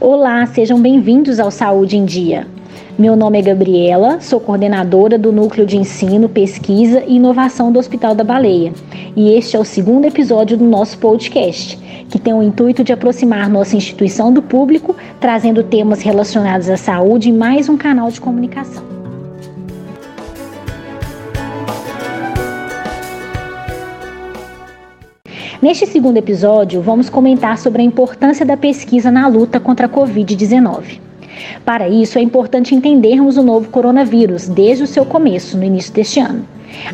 Olá, sejam bem-vindos ao Saúde em Dia. Meu nome é Gabriela, sou coordenadora do Núcleo de Ensino, Pesquisa e Inovação do Hospital da Baleia. E este é o segundo episódio do nosso podcast, que tem o intuito de aproximar nossa instituição do público, trazendo temas relacionados à saúde em mais um canal de comunicação. Neste segundo episódio, vamos comentar sobre a importância da pesquisa na luta contra a Covid-19. Para isso, é importante entendermos o novo coronavírus desde o seu começo, no início deste ano.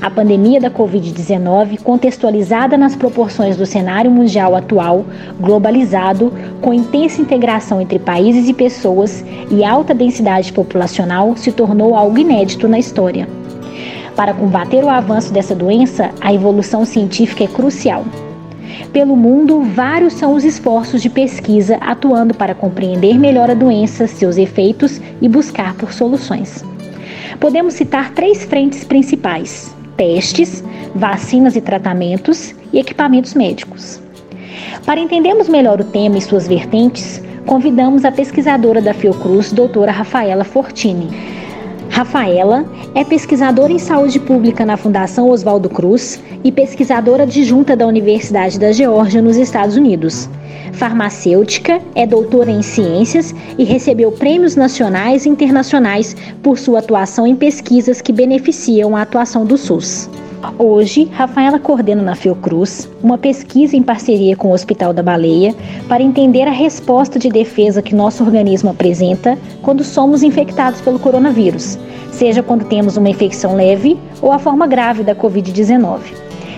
A pandemia da Covid-19, contextualizada nas proporções do cenário mundial atual, globalizado, com intensa integração entre países e pessoas e alta densidade populacional, se tornou algo inédito na história. Para combater o avanço dessa doença, a evolução científica é crucial. Pelo mundo, vários são os esforços de pesquisa atuando para compreender melhor a doença, seus efeitos e buscar por soluções. Podemos citar três frentes principais: testes, vacinas e tratamentos e equipamentos médicos. Para entendermos melhor o tema e suas vertentes, convidamos a pesquisadora da Fiocruz, doutora Rafaela Fortini. Rafaela é pesquisadora em saúde pública na Fundação Oswaldo Cruz e pesquisadora adjunta da Universidade da Geórgia, nos Estados Unidos. Farmacêutica, é doutora em ciências e recebeu prêmios nacionais e internacionais por sua atuação em pesquisas que beneficiam a atuação do SUS. Hoje, Rafaela coordena na Fiocruz uma pesquisa em parceria com o Hospital da Baleia para entender a resposta de defesa que nosso organismo apresenta quando somos infectados pelo coronavírus, seja quando temos uma infecção leve ou a forma grave da Covid-19.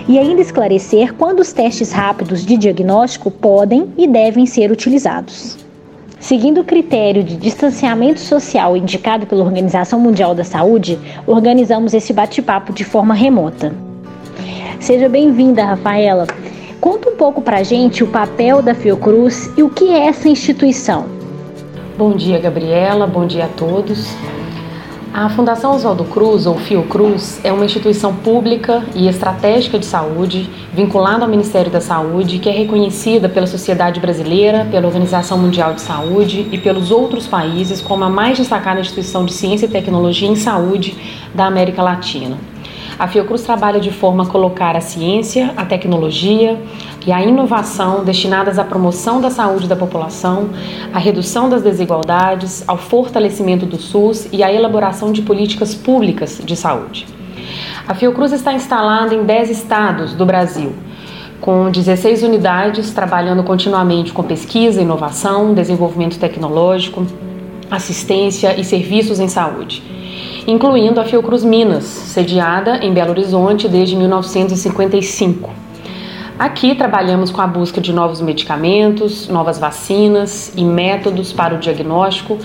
E ainda esclarecer quando os testes rápidos de diagnóstico podem e devem ser utilizados. Seguindo o critério de distanciamento social indicado pela Organização Mundial da Saúde, organizamos esse bate-papo de forma remota. Seja bem-vinda, Rafaela. Conta um pouco pra gente o papel da Fiocruz e o que é essa instituição. Bom dia, Gabriela. Bom dia a todos. A Fundação Oswaldo Cruz, ou Fiocruz, é uma instituição pública e estratégica de saúde vinculada ao Ministério da Saúde, que é reconhecida pela sociedade brasileira, pela Organização Mundial de Saúde e pelos outros países como a mais destacada instituição de ciência e tecnologia em saúde da América Latina. A Fiocruz trabalha de forma a colocar a ciência, a tecnologia e a inovação destinadas à promoção da saúde da população, à redução das desigualdades, ao fortalecimento do SUS e à elaboração de políticas públicas de saúde. A Fiocruz está instalada em 10 estados do Brasil, com 16 unidades trabalhando continuamente com pesquisa, inovação, desenvolvimento tecnológico, assistência e serviços em saúde incluindo a Fiocruz Minas, sediada em Belo Horizonte desde 1955. Aqui trabalhamos com a busca de novos medicamentos, novas vacinas e métodos para o diagnóstico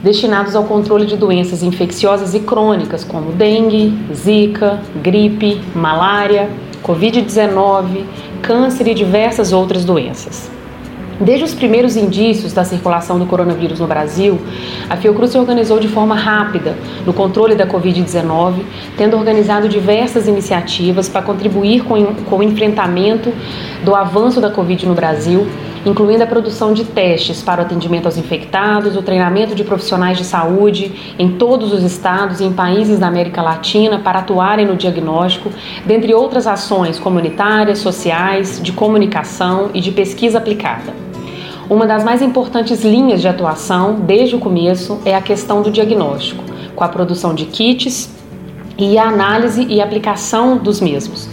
destinados ao controle de doenças infecciosas e crônicas como dengue, zika, gripe, malária, Covid-19, câncer e diversas outras doenças. Desde os primeiros indícios da circulação do coronavírus no Brasil, a Fiocruz se organizou de forma rápida no controle da Covid-19, tendo organizado diversas iniciativas para contribuir com, o enfrentamento do avanço da Covid no Brasil, incluindo a produção de testes para o atendimento aos infectados, o treinamento de profissionais de saúde em todos os estados e em países da América Latina para atuarem no diagnóstico, dentre outras ações comunitárias, sociais, de comunicação e de pesquisa aplicada. Uma das mais importantes linhas de atuação, desde o começo, é a questão do diagnóstico, com a produção de kits e a análise e aplicação dos mesmos.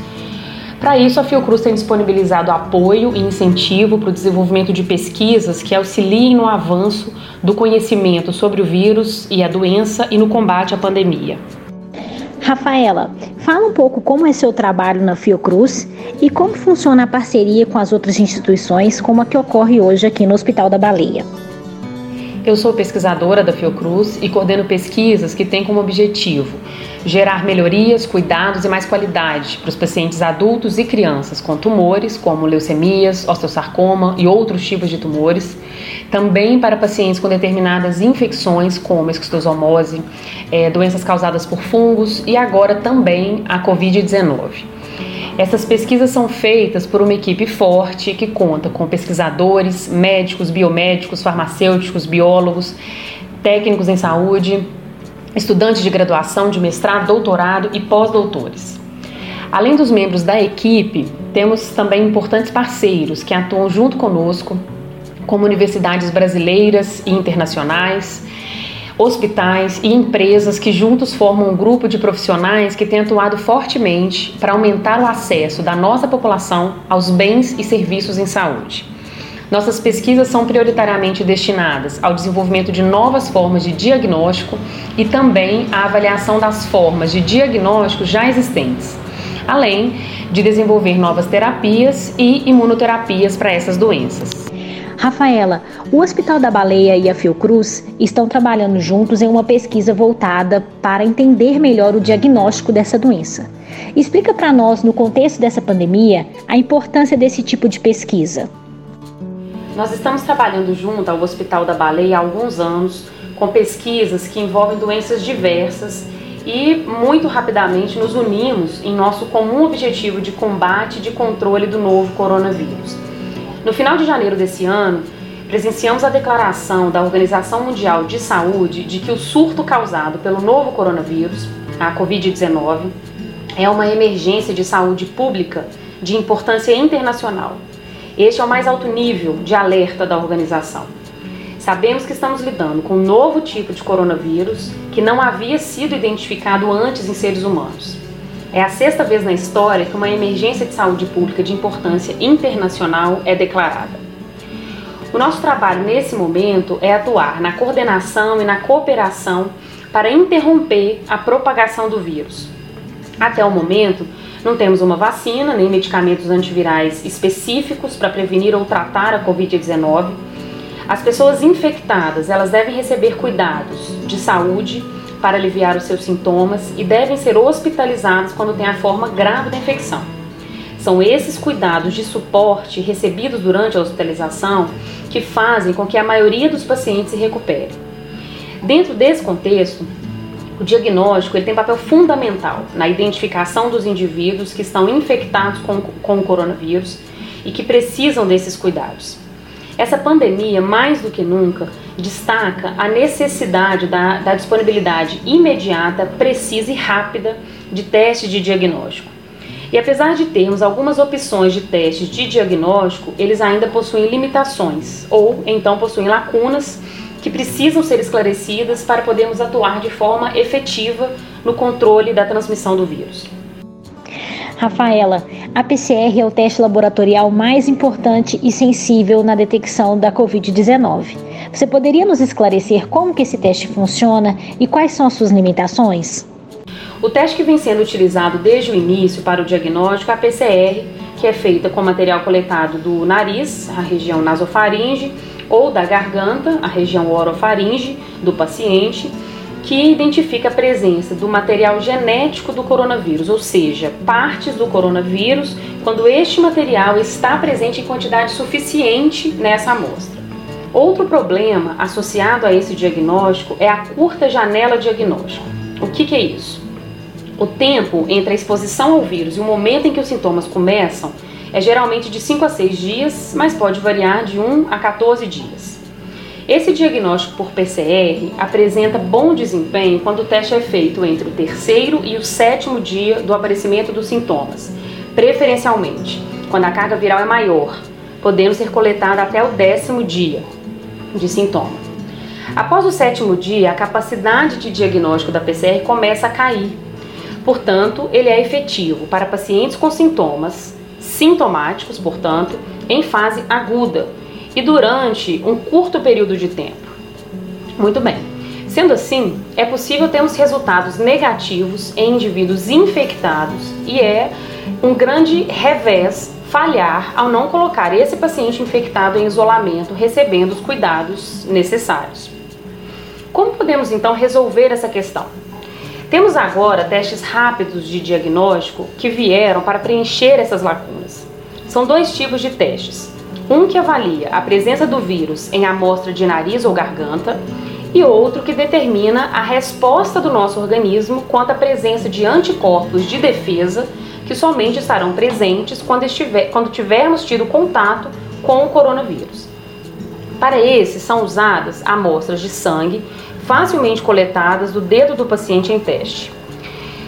Para isso, a Fiocruz tem disponibilizado apoio e incentivo para o desenvolvimento de pesquisas que auxiliem no avanço do conhecimento sobre o vírus e a doença e no combate à pandemia. Rafaela, fala um pouco como é seu trabalho na Fiocruz e como funciona a parceria com as outras instituições, como a que ocorre hoje aqui no Hospital da Baleia. Eu sou pesquisadora da Fiocruz e coordeno pesquisas que têm como objetivo gerar melhorias, cuidados e mais qualidade para os pacientes adultos e crianças com tumores, como leucemias, osteosarcoma e outros tipos de tumores. Também para pacientes com determinadas infecções, como esquistossomose, é, doenças causadas por fungos e agora também a Covid-19. Essas pesquisas são feitas por uma equipe forte que conta com pesquisadores, médicos, biomédicos, farmacêuticos, biólogos, técnicos em saúde, estudantes de graduação, de mestrado, doutorado e pós-doutores. Além dos membros da equipe, temos também importantes parceiros que atuam junto conosco, como universidades brasileiras e internacionais, hospitais e empresas que juntos formam um grupo de profissionais que tem atuado fortemente para aumentar o acesso da nossa população aos bens e serviços em saúde. Nossas pesquisas são prioritariamente destinadas ao desenvolvimento de novas formas de diagnóstico e também à avaliação das formas de diagnóstico já existentes, além de desenvolver novas terapias e imunoterapias para essas doenças. Rafaela, o Hospital da Baleia e a Fiocruz estão trabalhando juntos em uma pesquisa voltada para entender melhor o diagnóstico dessa doença. Explica para nós, no contexto dessa pandemia, a importância desse tipo de pesquisa. Nós estamos trabalhando junto ao Hospital da Baleia há alguns anos com pesquisas que envolvem doenças diversas e muito rapidamente nos unimos em nosso comum objetivo de combate e de controle do novo coronavírus. No final de janeiro desse ano, presenciamos a declaração da Organização Mundial de Saúde de que o surto causado pelo novo coronavírus, a Covid-19, é uma emergência de saúde pública de importância internacional. Este é o mais alto nível de alerta da organização. Sabemos que estamos lidando com um novo tipo de coronavírus que não havia sido identificado antes em seres humanos. É a sexta vez na história que uma emergência de saúde pública de importância internacional é declarada. O nosso trabalho nesse momento é atuar na coordenação e na cooperação para interromper a propagação do vírus. Até o momento, não temos uma vacina nem medicamentos antivirais específicos para prevenir ou tratar a COVID-19. As pessoas infectadas, elas devem receber cuidados de saúde para aliviar os seus sintomas e devem ser hospitalizados quando tem a forma grave da infecção. São esses cuidados de suporte recebidos durante a hospitalização que fazem com que a maioria dos pacientes se recupere. Dentro desse contexto, o diagnóstico ele tem papel fundamental na identificação dos indivíduos que estão infectados com, com o coronavírus e que precisam desses cuidados. Essa pandemia, mais do que nunca, destaca a necessidade da, da disponibilidade imediata, precisa e rápida de testes de diagnóstico. E apesar de termos algumas opções de testes de diagnóstico, eles ainda possuem limitações ou então possuem lacunas que precisam ser esclarecidas para podermos atuar de forma efetiva no controle da transmissão do vírus. Rafaela, a PCR é o teste laboratorial mais importante e sensível na detecção da Covid-19. Você poderia nos esclarecer como que esse teste funciona e quais são as suas limitações? O teste que vem sendo utilizado desde o início para o diagnóstico é a PCR, que é feita com material coletado do nariz, a região nasofaringe, ou da garganta, a região orofaringe do paciente, que identifica a presença do material genético do coronavírus, ou seja, partes do coronavírus, quando este material está presente em quantidade suficiente nessa amostra. Outro problema associado a esse diagnóstico é a curta janela diagnóstica. O que, que é isso? O tempo entre a exposição ao vírus e o momento em que os sintomas começam é geralmente de 5 a 6 dias, mas pode variar de 1 a 14 dias. Esse diagnóstico por PCR apresenta bom desempenho quando o teste é feito entre o terceiro e o sétimo dia do aparecimento dos sintomas, preferencialmente quando a carga viral é maior, podendo ser coletada até o décimo dia de sintoma. Após o sétimo dia, a capacidade de diagnóstico da PCR começa a cair. Portanto, ele é efetivo para pacientes com sintomas sintomáticos, portanto, em fase aguda, e durante um curto período de tempo. Muito bem. Sendo assim, é possível termos resultados negativos em indivíduos infectados e é um grande revés falhar ao não colocar esse paciente infectado em isolamento, recebendo os cuidados necessários. Como podemos então resolver essa questão? Temos agora testes rápidos de diagnóstico que vieram para preencher essas lacunas. São dois tipos de testes: um que avalia a presença do vírus em amostra de nariz ou garganta e outro que determina a resposta do nosso organismo quanto à presença de anticorpos de defesa que somente estarão presentes quando, estiver, quando tivermos tido contato com o coronavírus. Para esses, são usadas amostras de sangue facilmente coletadas do dedo do paciente em teste.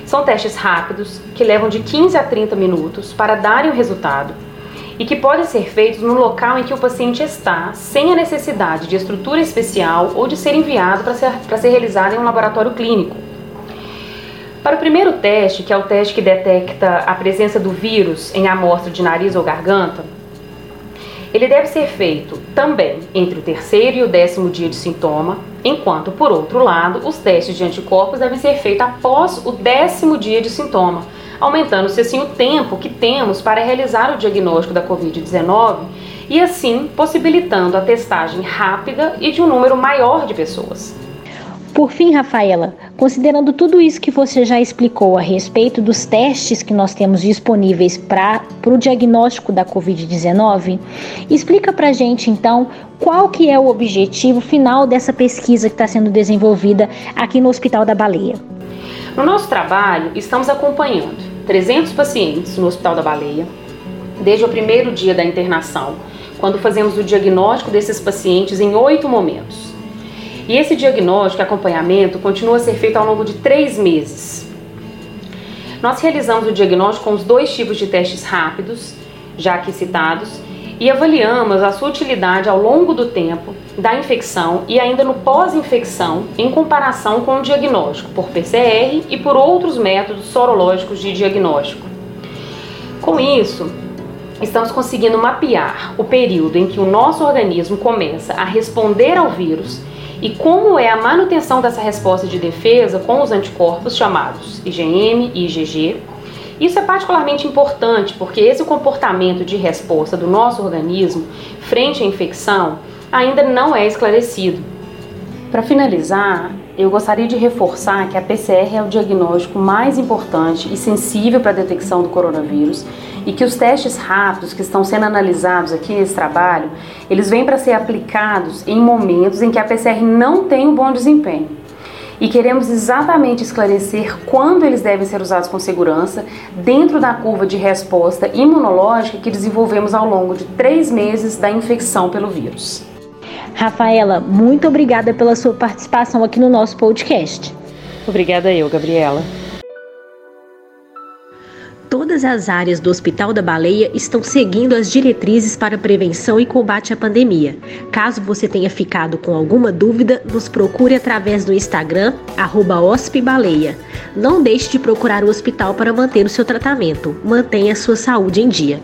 São testes rápidos que levam de 15 a 30 minutos para darem o resultado e que podem ser feitos no local em que o paciente está, sem a necessidade de estrutura especial ou de ser enviado para ser, ser realizado em um laboratório clínico. Para o primeiro teste, que é o teste que detecta a presença do vírus em amostra de nariz ou garganta, ele deve ser feito também entre o terceiro e o décimo dia de sintoma, enquanto, por outro lado, os testes de anticorpos devem ser feitos após o décimo dia de sintoma, aumentando-se assim o tempo que temos para realizar o diagnóstico da Covid-19 e assim possibilitando a testagem rápida e de um número maior de pessoas. Por fim, Rafaela, considerando tudo isso que você já explicou a respeito dos testes que nós temos disponíveis para o diagnóstico da Covid-19, explica para gente então qual que é o objetivo final dessa pesquisa que está sendo desenvolvida aqui no Hospital da Baleia. No nosso trabalho, estamos acompanhando 300 pacientes no Hospital da Baleia, desde o primeiro dia da internação, quando fazemos o diagnóstico desses pacientes em oito momentos. E esse diagnóstico e acompanhamento continua a ser feito ao longo de três meses. Nós realizamos o diagnóstico com os dois tipos de testes rápidos, já aqui citados, e avaliamos a sua utilidade ao longo do tempo da infecção e ainda no pós-infecção em comparação com o diagnóstico por PCR e por outros métodos sorológicos de diagnóstico. Com isso, estamos conseguindo mapear o período em que o nosso organismo começa a responder ao vírus e como é a manutenção dessa resposta de defesa com os anticorpos chamados IgM e IgG isso é particularmente importante porque esse comportamento de resposta do nosso organismo frente à infecção ainda não é esclarecido. Para finalizar, eu gostaria de reforçar que a PCR é o diagnóstico mais importante e sensível para a detecção do coronavírus e que os testes rápidos que estão sendo analisados aqui nesse trabalho, eles vêm para ser aplicados em momentos em que a PCR não tem um bom desempenho e queremos exatamente esclarecer quando eles devem ser usados com segurança dentro da curva de resposta imunológica que desenvolvemos ao longo de três meses da infecção pelo vírus. Rafaela, muito obrigada pela sua participação aqui no nosso podcast. Obrigada eu, Gabriela. Todas as áreas do Hospital da Baleia estão seguindo as diretrizes para prevenção e combate à pandemia. Caso você tenha ficado com alguma dúvida, nos procure através do Instagram, @hospbaleia. Não deixe de procurar o hospital para manter o seu tratamento. Mantenha a sua saúde em dia.